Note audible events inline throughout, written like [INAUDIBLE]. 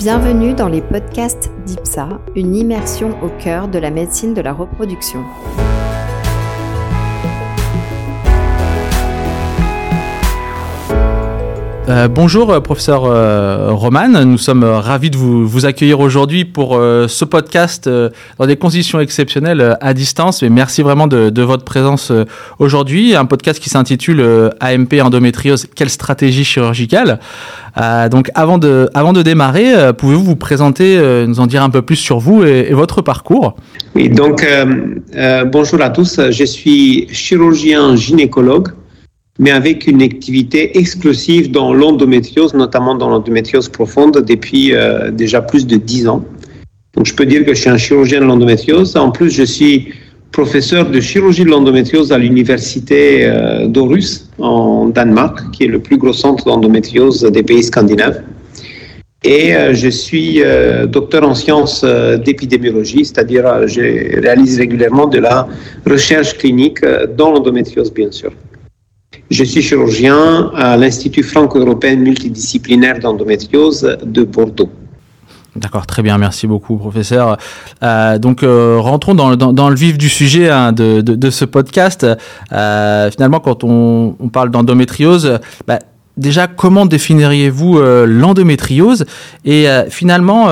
Bienvenue dans les podcasts d'IPSA, une immersion au cœur de la médecine de la reproduction. Euh, bonjour, euh, professeur euh, Roman. Nous sommes ravis de vous, accueillir aujourd'hui pour ce podcast dans des conditions exceptionnelles à distance. Mais merci vraiment de, votre présence aujourd'hui. Un podcast qui s'intitule AMP endométriose, quelle stratégie chirurgicale? Donc, avant de, avant de démarrer, pouvez-vous vous présenter, nous en dire un peu plus sur vous et, et votre parcours? Oui, donc bonjour à tous. Je suis chirurgien gynécologue mais avec une activité exclusive dans l'endométriose, notamment dans l'endométriose profonde, depuis euh, déjà plus de dix ans. Donc, je peux dire que je suis un chirurgien de l'endométriose. En plus, je suis professeur de chirurgie de l'endométriose à l'université euh, d'Aarhus, en Danemark, qui est le plus gros centre d'endométriose des pays scandinaves. Et euh, je suis docteur en sciences d'épidémiologie, c'est-à-dire je réalise régulièrement de la recherche clinique dans l'endométriose, bien sûr. Je suis chirurgien à l'Institut franco-européen multidisciplinaire d'endométriose de Bordeaux. D'accord, très bien, merci beaucoup, professeur. Euh, donc, euh, rentrons dans, le vif du sujet hein, de, ce podcast. Euh, finalement, quand on, parle d'endométriose, bah, déjà, comment définiriez-vous l'endométriose? Et finalement,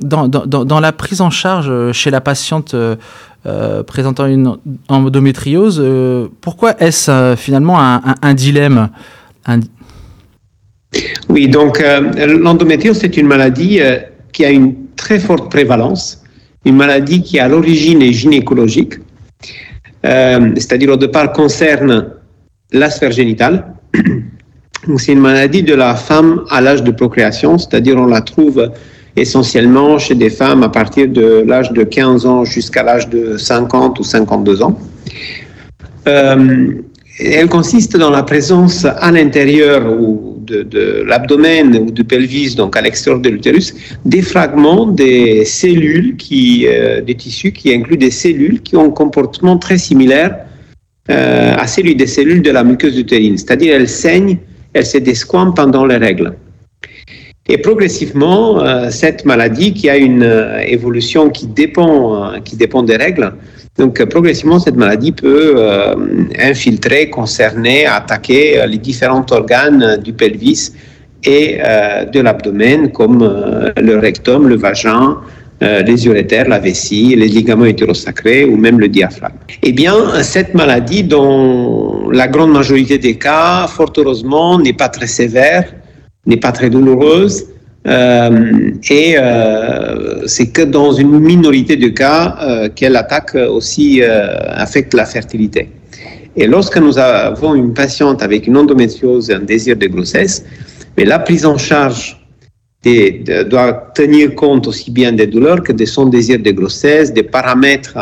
dans, la prise en charge chez la patiente euh, présentant une endométriose. Euh, pourquoi est-ce euh, finalement un, dilemme? Oui, donc l'endométriose, c'est une maladie qui a une très forte prévalence, une maladie qui à l'origine est gynécologique, c'est-à-dire au départ concerne la sphère génitale. [CLEARS THROAT] C'est une maladie de la femme à l'âge de procréation, c'est-à-dire on la trouve essentiellement chez des femmes à partir de l'âge de 15 ans jusqu'à l'âge de 50 ou 52 ans. Euh, elle consiste dans la présence à l'intérieur de, de l'abdomen ou du pelvis, donc à l'extérieur de l'utérus, des fragments des cellules, qui, euh, des tissus qui incluent des cellules qui ont un comportement très similaire euh, à celui des cellules de la muqueuse utérine, c'est-à-dire elles saignent, elles se desquament pendant les règles. Et progressivement, euh, cette maladie qui a une euh, évolution qui dépend, euh, qui dépend des règles, donc progressivement, cette maladie peut infiltrer, concerner, attaquer les différents organes du pelvis et de l'abdomen, comme le rectum, le vagin, les urétères, la vessie, les ligaments hétérosacrés ou même le diaphragme. Eh bien, cette maladie, dont la grande majorité des cas, fort heureusement, n'est pas très sévère, n'est pas très douloureuse. Euh, et euh, c'est que dans une minorité de cas euh, qu'elle attaque aussi affecte la fertilité. Et lorsque nous avons une patiente avec une endométriose et un désir de grossesse, mais la prise en charge doit tenir compte aussi bien des douleurs que de son désir de grossesse, des paramètres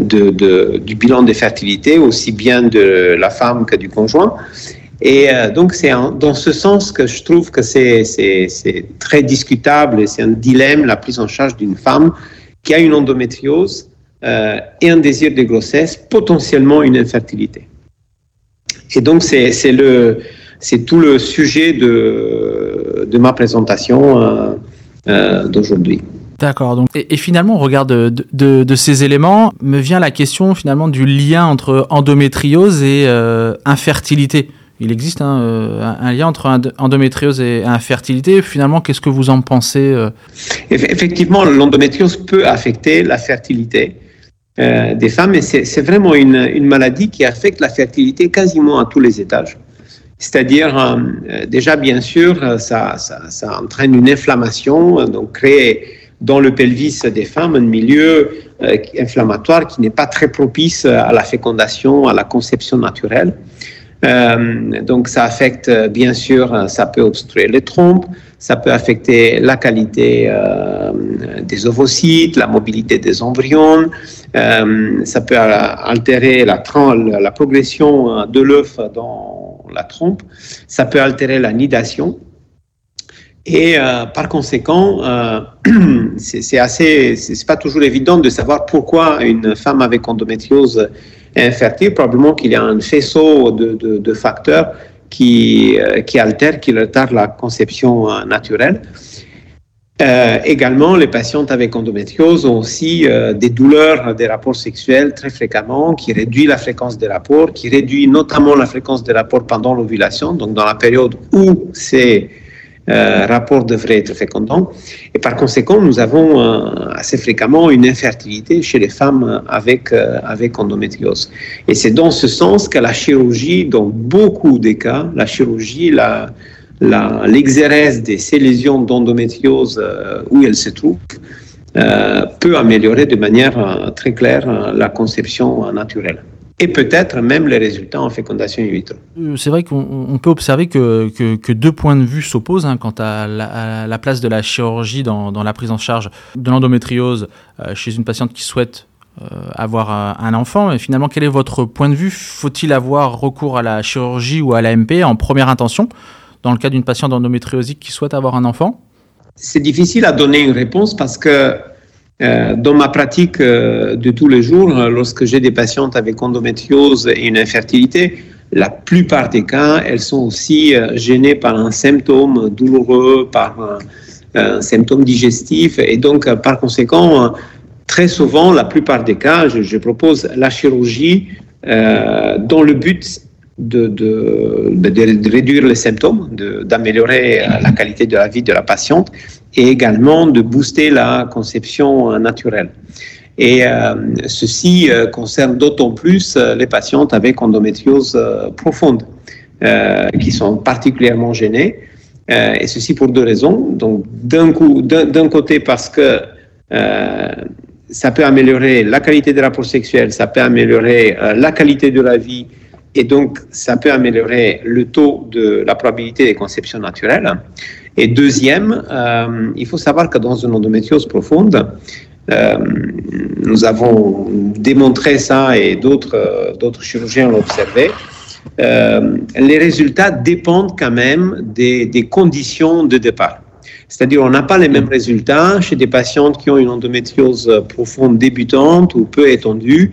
du bilan de fertilité, aussi bien de la femme que du conjoint. Et euh, donc, c'est dans ce sens que je trouve que c'est très discutable et c'est un dilemme la prise en charge d'une femme qui a une endométriose euh, et un désir de grossesse, potentiellement une infertilité. Et donc, c'est tout le sujet de, ma présentation euh, d'aujourd'hui. D'accord. Et, finalement, au regard de, de, ces éléments, me vient la question finalement du lien entre endométriose et infertilité il existe hein, euh, un, lien entre endométriose et infertilité. Finalement, qu'est-ce que vous en pensez euh Effectivement, l'endométriose peut affecter la fertilité euh, des femmes, et c'est vraiment une, maladie qui affecte la fertilité quasiment à tous les étages. C'est-à-dire, déjà, bien sûr, ça, entraîne une inflammation, donc créer dans le pelvis des femmes un milieu inflammatoire qui n'est pas très propice à la fécondation, à la conception naturelle. Euh, donc ça affecte euh, bien sûr, euh, ça peut obstruer les trompes, ça peut affecter la qualité des ovocytes, la mobilité des embryons, ça peut altérer la, la progression de l'œuf dans la trompe, ça peut altérer la nidation. Et par conséquent, [CLEARS THROAT] c'est assez, c'est pas toujours évident de savoir pourquoi une femme avec endométriose infertile, probablement qu'il y a un faisceau de, de, facteurs qui, qui altèrent, qui retardent la conception naturelle. Euh, également, les patientes avec endométriose ont aussi euh, des douleurs des rapports sexuels très fréquemment, qui réduit la fréquence des rapports, qui réduit notamment la fréquence des rapports pendant l'ovulation, donc dans la période où ces euh, rapports devraient être fécondants. Et par conséquent, nous avons assez fréquemment une infertilité chez les femmes avec, avec endométriose. Et c'est dans ce sens que la chirurgie, dans beaucoup des cas, la chirurgie, la, l'exérèse de ces lésions d'endométriose euh, où elles se trouvent euh, peut améliorer de manière euh, très claire la conception naturelle et peut-être même les résultats en fécondation in vitro. C'est vrai qu'on peut observer que, que, deux points de vue s'opposent hein, quant à la, place de la chirurgie dans, dans la prise en charge de l'endométriose chez une patiente qui souhaite avoir un enfant. Et finalement, quel est votre point de vue? Faut-il avoir recours à la chirurgie ou à l'AMP en première intention dans le cas d'une patiente endométriosique qui souhaite avoir un enfant? C'est difficile à donner une réponse parce que euh, dans ma pratique euh, de tous les jours, lorsque j'ai des patientes avec endométriose et une infertilité, la plupart des cas, elles sont aussi euh, gênées par un symptôme douloureux, par un, symptôme digestif. Et donc, par conséquent, très souvent, la plupart des cas, je propose la chirurgie dans le but de, de, réduire les symptômes, d'améliorer la qualité de la vie de la patiente et également de booster la conception naturelle. Et euh, ceci euh, concerne d'autant plus euh, les patientes avec endométriose profonde, qui sont particulièrement gênées. et ceci pour deux raisons. Donc, d'un côté, parce que ça peut améliorer la qualité des rapports sexuels, ça peut améliorer la qualité de la vie et donc ça peut améliorer le taux de la probabilité des conceptions naturelles. Et deuxième, euh, il faut savoir que dans une endométriose profonde, euh, nous avons démontré ça et d'autres euh, d'autres chirurgiens l'ont observé. les résultats dépendent quand même des, des conditions de départ. C'est-à-dire, on n'a pas les mêmes résultats chez des patientes qui ont une endométriose profonde débutante ou peu étendue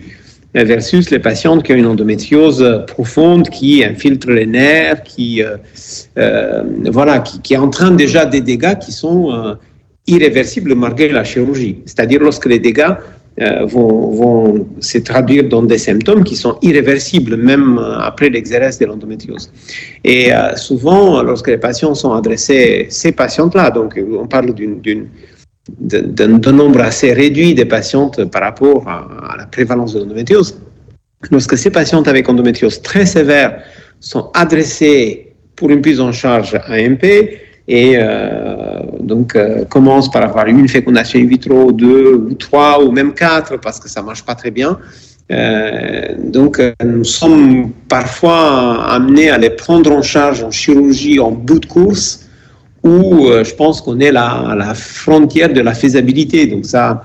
versus les patientes qui ont une endométriose profonde qui infiltre les nerfs, qui, euh, euh, voilà, qui, qui, entraîne déjà des dégâts qui sont euh, irréversibles malgré la chirurgie. C'est-à-dire lorsque les dégâts vont, vont, se traduire dans des symptômes qui sont irréversibles même après l'exérèse de l'endométriose. Et souvent, lorsque les patients sont adressés, ces patientes-là, donc on parle d'une d'un nombre assez réduit de patientes par rapport à, la prévalence de l'endométriose. Lorsque ces patientes avec endométriose très sévère sont adressées pour une prise en charge AMP et euh, donc euh, commencent par avoir une fécondation in vitro, deux ou trois ou même quatre parce que ça marche pas très bien. Euh, donc nous sommes parfois amenés à les prendre en charge en chirurgie en bout de course où euh, je pense qu'on est à la frontière de la faisabilité. Donc ça,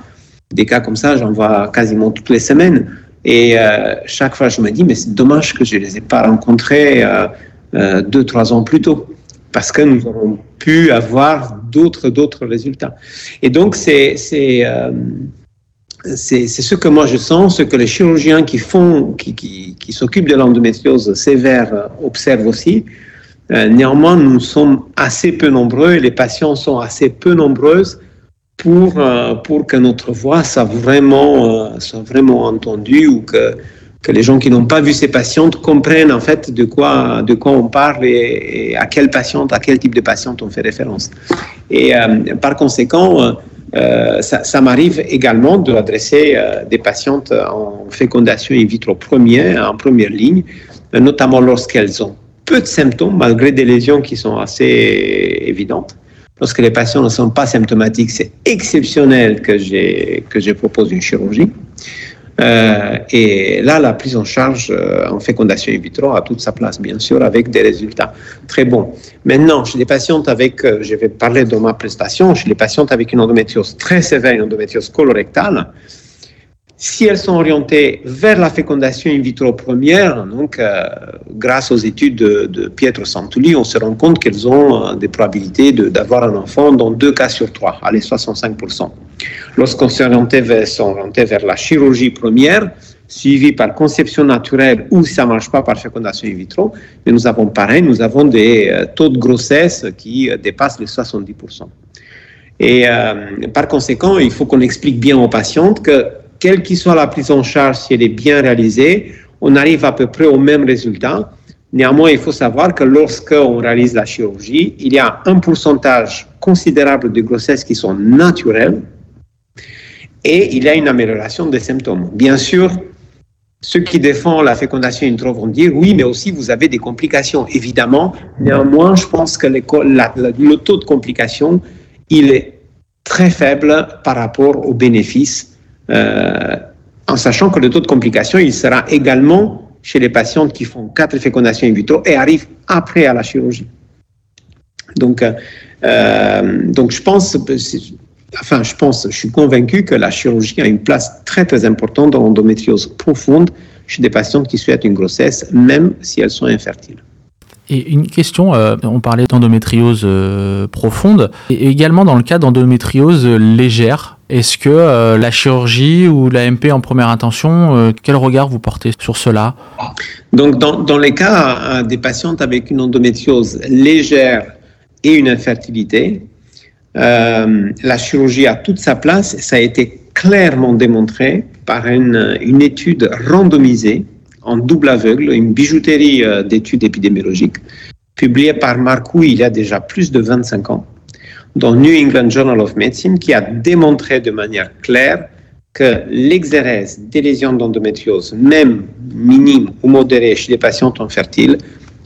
des cas comme ça, j'en vois quasiment toutes les semaines. Et euh, chaque fois, je me dis, mais c'est dommage que je ne les ai pas rencontrés euh, deux, trois ans plus tôt, parce que nous aurons pu avoir d'autres, d'autres résultats. Et donc, c'est, c'est, c'est, ce que moi je sens, ce que les chirurgiens qui font, qui, qui, qui s'occupent de l'endométriose sévère observent aussi, néanmoins, nous sommes assez peu nombreux et les patients sont assez peu nombreuses pour, euh, pour que notre voix soit vraiment, euh, soit vraiment entendue ou que, que les gens qui n'ont pas vu ces patientes comprennent en fait de quoi, de quoi on parle et, à quelle patiente, à quel type de patiente on fait référence. Et par conséquent, ça, ça m'arrive également d'adresser des patientes en fécondation in vitro première, en première ligne, notamment lorsqu'elles ont peu de symptômes, malgré des lésions qui sont assez évidentes. Lorsque les patients ne sont pas symptomatiques, c'est exceptionnel que, que je propose une chirurgie. Euh, et là, la prise en charge euh, en fécondation in vitro a toute sa place, bien sûr, avec des résultats très bons. Maintenant, chez les patientes avec, euh, je vais parler de ma prestation, chez les patientes avec une endométriose très sévère, une endométriose colorectale, si elles sont orientées vers la fécondation in vitro première, donc euh, grâce aux études de, Pietro Santulli, on se rend compte qu'elles ont euh, des probabilités d'avoir un enfant dans deux cas sur trois, allez 65%. Lorsqu'on orienté vers, vers la chirurgie première, suivi par conception naturelle ou ça marche pas par fécondation in vitro. Mais nous avons pareil, nous avons des euh, taux de grossesse qui dépassent les 70%. Et par conséquent, il faut qu'on explique bien aux patientes que quelle que soit la prise en charge, si elle est bien réalisée, on arrive à peu près au même résultat. Néanmoins, il faut savoir que lorsqu'on réalise la chirurgie, il y a un pourcentage considérable de grossesses qui sont naturelles et il y a une amélioration des symptômes. Bien sûr, ceux qui défendent la fécondation in vont dire oui, mais aussi vous avez des complications. Évidemment, néanmoins, je pense que le taux de complications, il est très faible par rapport aux bénéfices, euh, en sachant que le taux de complications, il sera également chez les patientes qui font quatre fécondations in vitro et arrivent après à la chirurgie. Donc, euh, euh, donc je pense, enfin, je pense, je suis convaincu que la chirurgie a une place très très importante dans l'endométriose profonde chez des patientes qui souhaitent une grossesse, même si elles sont infertiles. Et une question, on parlait d'endométriose profonde, et également dans le cas d'endométriose légère, est-ce que euh, la chirurgie ou l'AMP en première intention, quel regard vous portez sur cela? Donc dans, les cas des patientes avec une endométriose légère et une infertilité, la chirurgie a toute sa place, ça a été clairement démontré par une, une étude randomisée en double aveugle, une bijouterie euh, d'études épidémiologiques, publiée par Marcoux il y a déjà plus de 25 ans, dans New England Journal of Medicine, qui a démontré de manière claire que l'exérèse des lésions d'endométriose, même minime ou modérée chez les patients infertiles,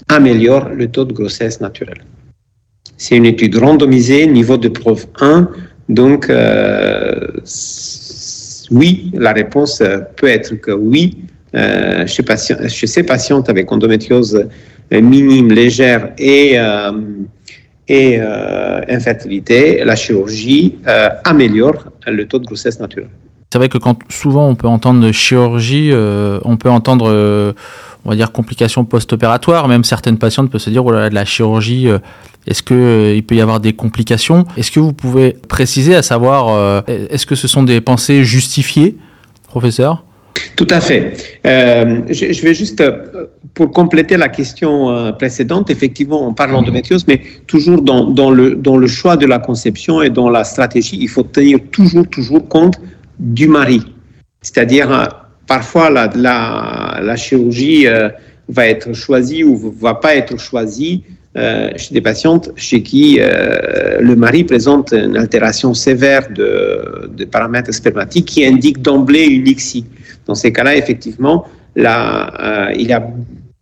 améliore le taux de grossesse naturelle. C'est une étude randomisée, niveau de preuve 1, donc euh, oui, la réponse peut être que oui, euh, chez, chez, ces patientes avec endométriose euh, minime, légère et, euh, et infertilité, la chirurgie améliore le taux de grossesse naturelle. C'est vrai que quand souvent on peut entendre chirurgie, on peut entendre, on va dire, complications post-opératoires. Même certaines patientes peuvent se dire, oh là, de la chirurgie, est-ce qu'il peut y avoir des complications? Est-ce que vous pouvez préciser à savoir, est-ce que ce sont des pensées justifiées, professeur? Tout à fait. Euh, je, vais juste, euh, pour compléter la question euh, précédente, effectivement, on parle d'endométriose, mais toujours dans, le, dans le choix de la conception et dans la stratégie, il faut tenir toujours, toujours compte du mari. C'est-à-dire, parfois, la, la, la chirurgie va être choisie ou va pas être choisie chez des patientes chez qui le mari présente une altération sévère de, de paramètres spermatiques qui indique d'emblée une ICSI. Dans ces cas-là, effectivement, euh, il y a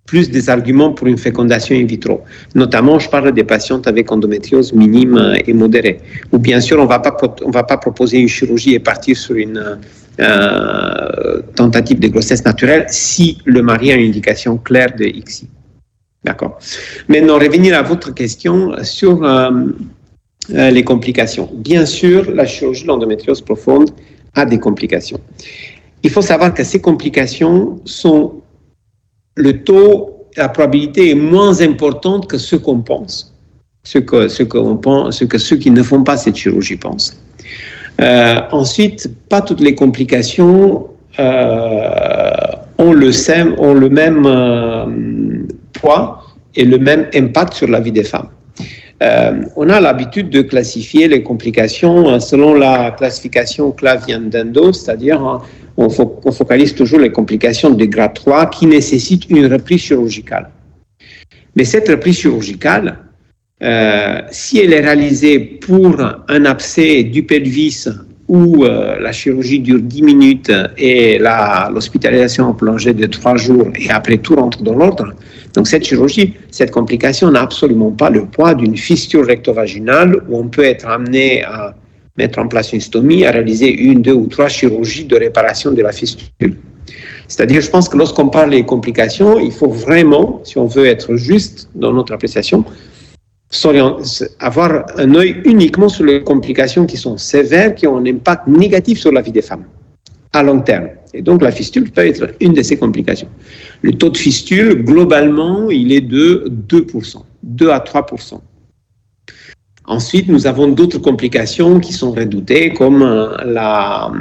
plus des arguments pour une fécondation in vitro. Notamment, je parle des patientes avec endométriose minime et modérée. Ou bien sûr, on on va pas proposer une chirurgie et partir sur une euh, tentative de grossesse naturelle si le mari a une indication claire de XI. D'accord. Maintenant, revenir à votre question sur euh, les complications. Bien sûr, la chirurgie de l'endométriose profonde a des complications. Il faut savoir que ces complications sont le taux, la probabilité est moins importante que ce qu'on pense, ce que, ceux qui ne font pas cette chirurgie pensent. Euh, ensuite, pas toutes les complications euh, ont, le, même euh, poids et le même impact sur la vie des femmes. on a l'habitude de classifier les complications selon la classification Clavian-Dendo, c'est-à-dire on, focalise toujours les complications de grade 3 qui nécessitent une reprise chirurgicale. Mais cette reprise chirurgicale, euh, si elle est réalisée pour un abcès du pelvis où euh, la chirurgie dure 10 minutes et l'hospitalisation en plongée de 3 jours et après tout rentre dans l'ordre, donc cette chirurgie, cette complication n'a absolument pas le poids d'une fistule rectovaginale où on peut être amené à mettre en place une stomie, à réaliser une, deux ou trois chirurgies de réparation de la fistule. C'est-à-dire, je pense que lorsqu'on parle des complications, il faut vraiment, si on veut être juste dans notre appréciation, avoir un œil uniquement sur les complications qui sont sévères, qui ont un impact négatif sur la vie des femmes à long terme. Et donc la fistule peut être une de ces complications. Le taux de fistule, globalement, il est de 2%, 2 à 3%. Ensuite, nous avons d'autres complications qui sont redoutées, comme euh, la,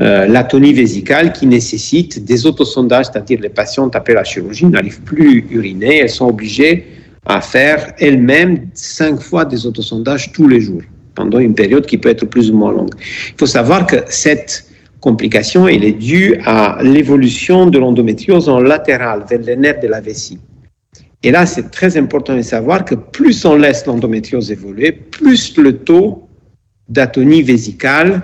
euh, l'atonie vésicale qui nécessite des autosondages, c'est-à-dire les patientes après la chirurgie n'arrivent plus à uriner, elles sont obligées à faire elles-mêmes cinq fois des autosondages tous les jours pendant une période qui peut être plus ou moins longue. Il faut savoir que cette complication elle est due à l'évolution de l'endométriose en latéral vers les nerfs de la vessie. Et là, c'est très important de savoir que plus on laisse l'endométriose évoluer, plus le taux d'atonie vésicale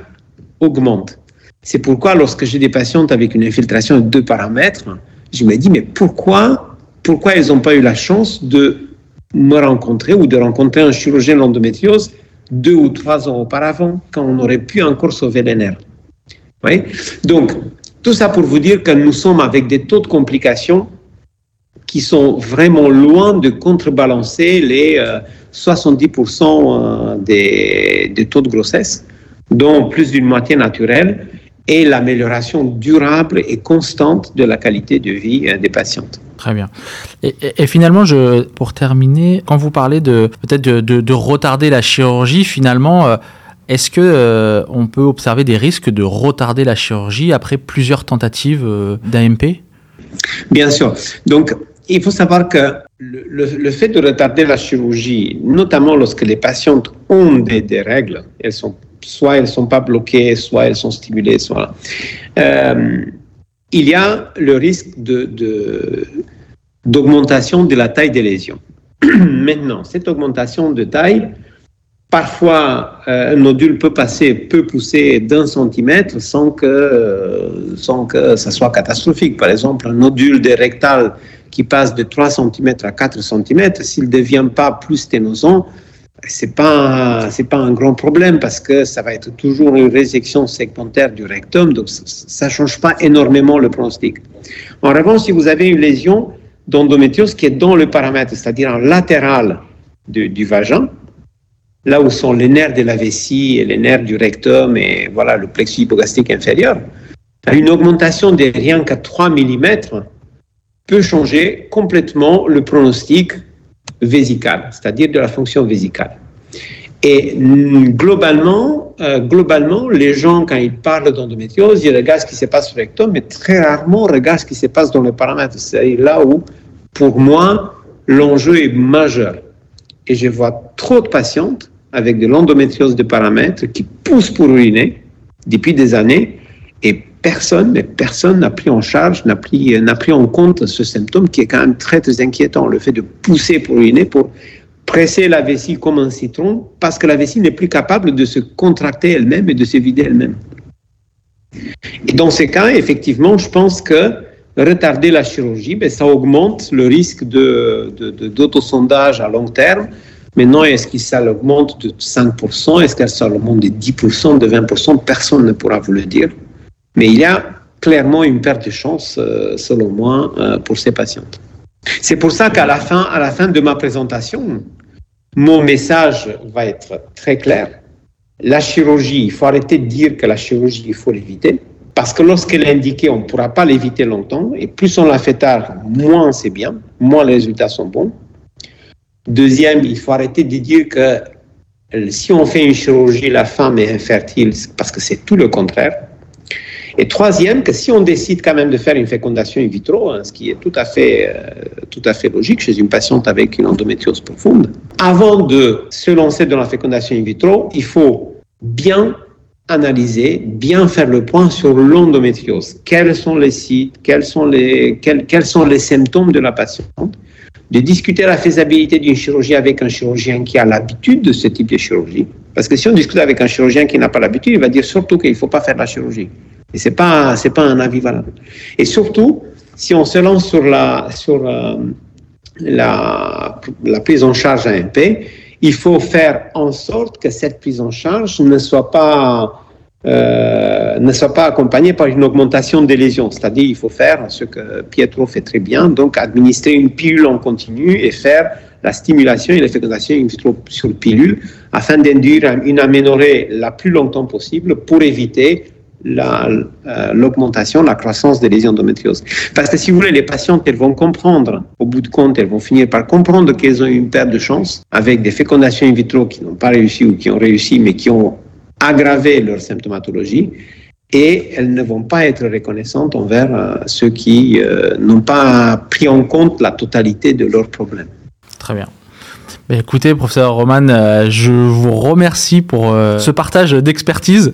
augmente. C'est pourquoi lorsque j'ai des patientes avec une infiltration de deux paramètres, je me dis, mais pourquoi, pourquoi elles n'ont pas eu la chance de me rencontrer ou de rencontrer un chirurgien de l'endométriose deux ou trois ans auparavant, quand on aurait pu encore sauver les nerfs? Oui? Donc, tout ça pour vous dire que nous sommes avec des taux de complications qui sont vraiment loin de contrebalancer les 70% euh, euh, des, des, taux de grossesse, dont plus d'une moitié naturelle, et l'amélioration durable et constante de la qualité de vie euh, des patientes. Très bien. Et, et, finalement, je, pour terminer, quand vous parlez de peut-être de, de, de, retarder la chirurgie, finalement, est-ce que on peut observer des risques de retarder la chirurgie après plusieurs tentatives d'AMP Bien sûr. Donc, il faut savoir que le, fait de retarder la chirurgie, notamment lorsque les patientes ont des, règles, elles sont, soit elles ne sont pas bloquées, soit elles sont stimulées. Euh, il y a le risque d'augmentation de, de la taille des lésions. [CLEARS THROAT] Maintenant, cette augmentation de taille, Parfois, euh, un nodule peut passer, peut pousser d'un centimètre sans que, euh, sans que ça soit catastrophique. Par exemple, un nodule des rectales qui passe de 3 cm à 4 cm, s'il ne devient pas plus sténosant, c'est pas pas un grand problème parce que ça va être toujours une résection segmentaire du rectum, donc ça change pas énormément le pronostic. En revanche, si vous avez une lésion d'endométriose qui est dans le paramètre, c'est-à-dire en latéral du, du, vagin, là où sont les nerfs de la vessie et les nerfs du rectum et voilà le plexus hypogastrique inférieur, une augmentation de rien qu'à 3 mm peut changer complètement le pronostic vésical, c'est-à-dire de la fonction vésicale. Et globalement, euh, globalement, les gens, quand ils parlent d'endométriose, ils regardent ce qui se passe sur le rectum, mais très rarement regardent ce qui se passe dans les paramètres. C'est là où, pour moi, l'enjeu est majeur. Et je vois trop de patientes avec de l'endométriose de paramètres qui poussent pour uriner depuis des années et personne, mais personne n'a pris en charge, n'a pris, n'a pris en compte ce symptôme qui est quand même très, inquiétant, le fait de pousser pour uriner, pour presser la vessie comme un citron, parce que la vessie n'est plus capable de se contracter elle-même et de se vider elle-même. Et dans ces cas, effectivement, je pense que retarder la chirurgie, ben, ça augmente le risque de, de, de, d'autosondage à long terme. Maintenant, est-ce que ça augmente de 5% Est-ce que ça augmente de 10%, de 20% Personne ne pourra vous le dire. Mais il y a clairement une perte de chance, euh, selon moi, euh, pour ces patientes. C'est pour ça qu'à la fin, la fin de ma présentation, mon message va être très clair. La chirurgie, il faut arrêter de dire que la chirurgie, il faut l'éviter. Parce que lorsqu'elle est indiquée, on ne pourra pas l'éviter longtemps. Et plus on la fait tard, moins c'est bien, moins les résultats sont bons. Deuxième, il faut arrêter de dire que si on fait une chirurgie, la femme est infertile, parce que c'est tout le contraire. Et troisième, que si on décide quand même de faire une fécondation in vitro, hein, ce qui est tout à, fait, euh, tout à fait logique chez une patiente avec une endométriose profonde, avant de se lancer dans la fécondation in vitro, il faut bien analyser, bien faire le point sur l'endométriose. Quels sont les sites, quels sont les, quels, quels sont les symptômes de la patiente de discuter la faisabilité d'une chirurgie avec un chirurgien qui a l'habitude de ce type de chirurgie. Parce que si on discute avec un chirurgien qui n'a pas l'habitude, il va dire surtout qu'il ne faut pas faire la chirurgie. Et ce n'est pas, c'est pas un avis valable. Et surtout, si on se lance sur la, sur, euh, la, prise en charge AMP, il faut faire en sorte que cette prise en charge ne soit pas, euh, ne soit pas accompagnée par une augmentation des lésions. C'est-à-dire, il faut faire ce que Pietro fait très bien, donc administrer une pilule en continu et faire la stimulation et la fécondation in vitro sur pilule afin d'induire une aménorrhée la plus longtemps possible pour éviter l'augmentation, la, croissance des lésions endométriose. Parce que si vous voulez, les patientes, elles vont comprendre, au bout de compte, elles vont finir par comprendre qu'elles ont une perte de chance avec des fécondations in vitro qui n'ont pas réussi ou qui ont réussi, mais qui ont aggravé leur symptomatologie. et elles ne vont pas être reconnaissantes envers euh, ceux qui euh, n'ont pas pris en compte la totalité de leurs problèmes. Très bien. Mais écoutez, professeur Roman, euh, je vous remercie pour ce partage d'expertise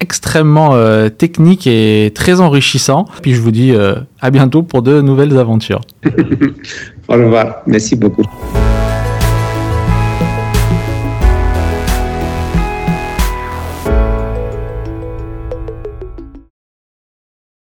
extrêmement technique et très enrichissant. Puis je vous dis à bientôt pour de nouvelles aventures. [LAUGHS] Au revoir. Merci beaucoup.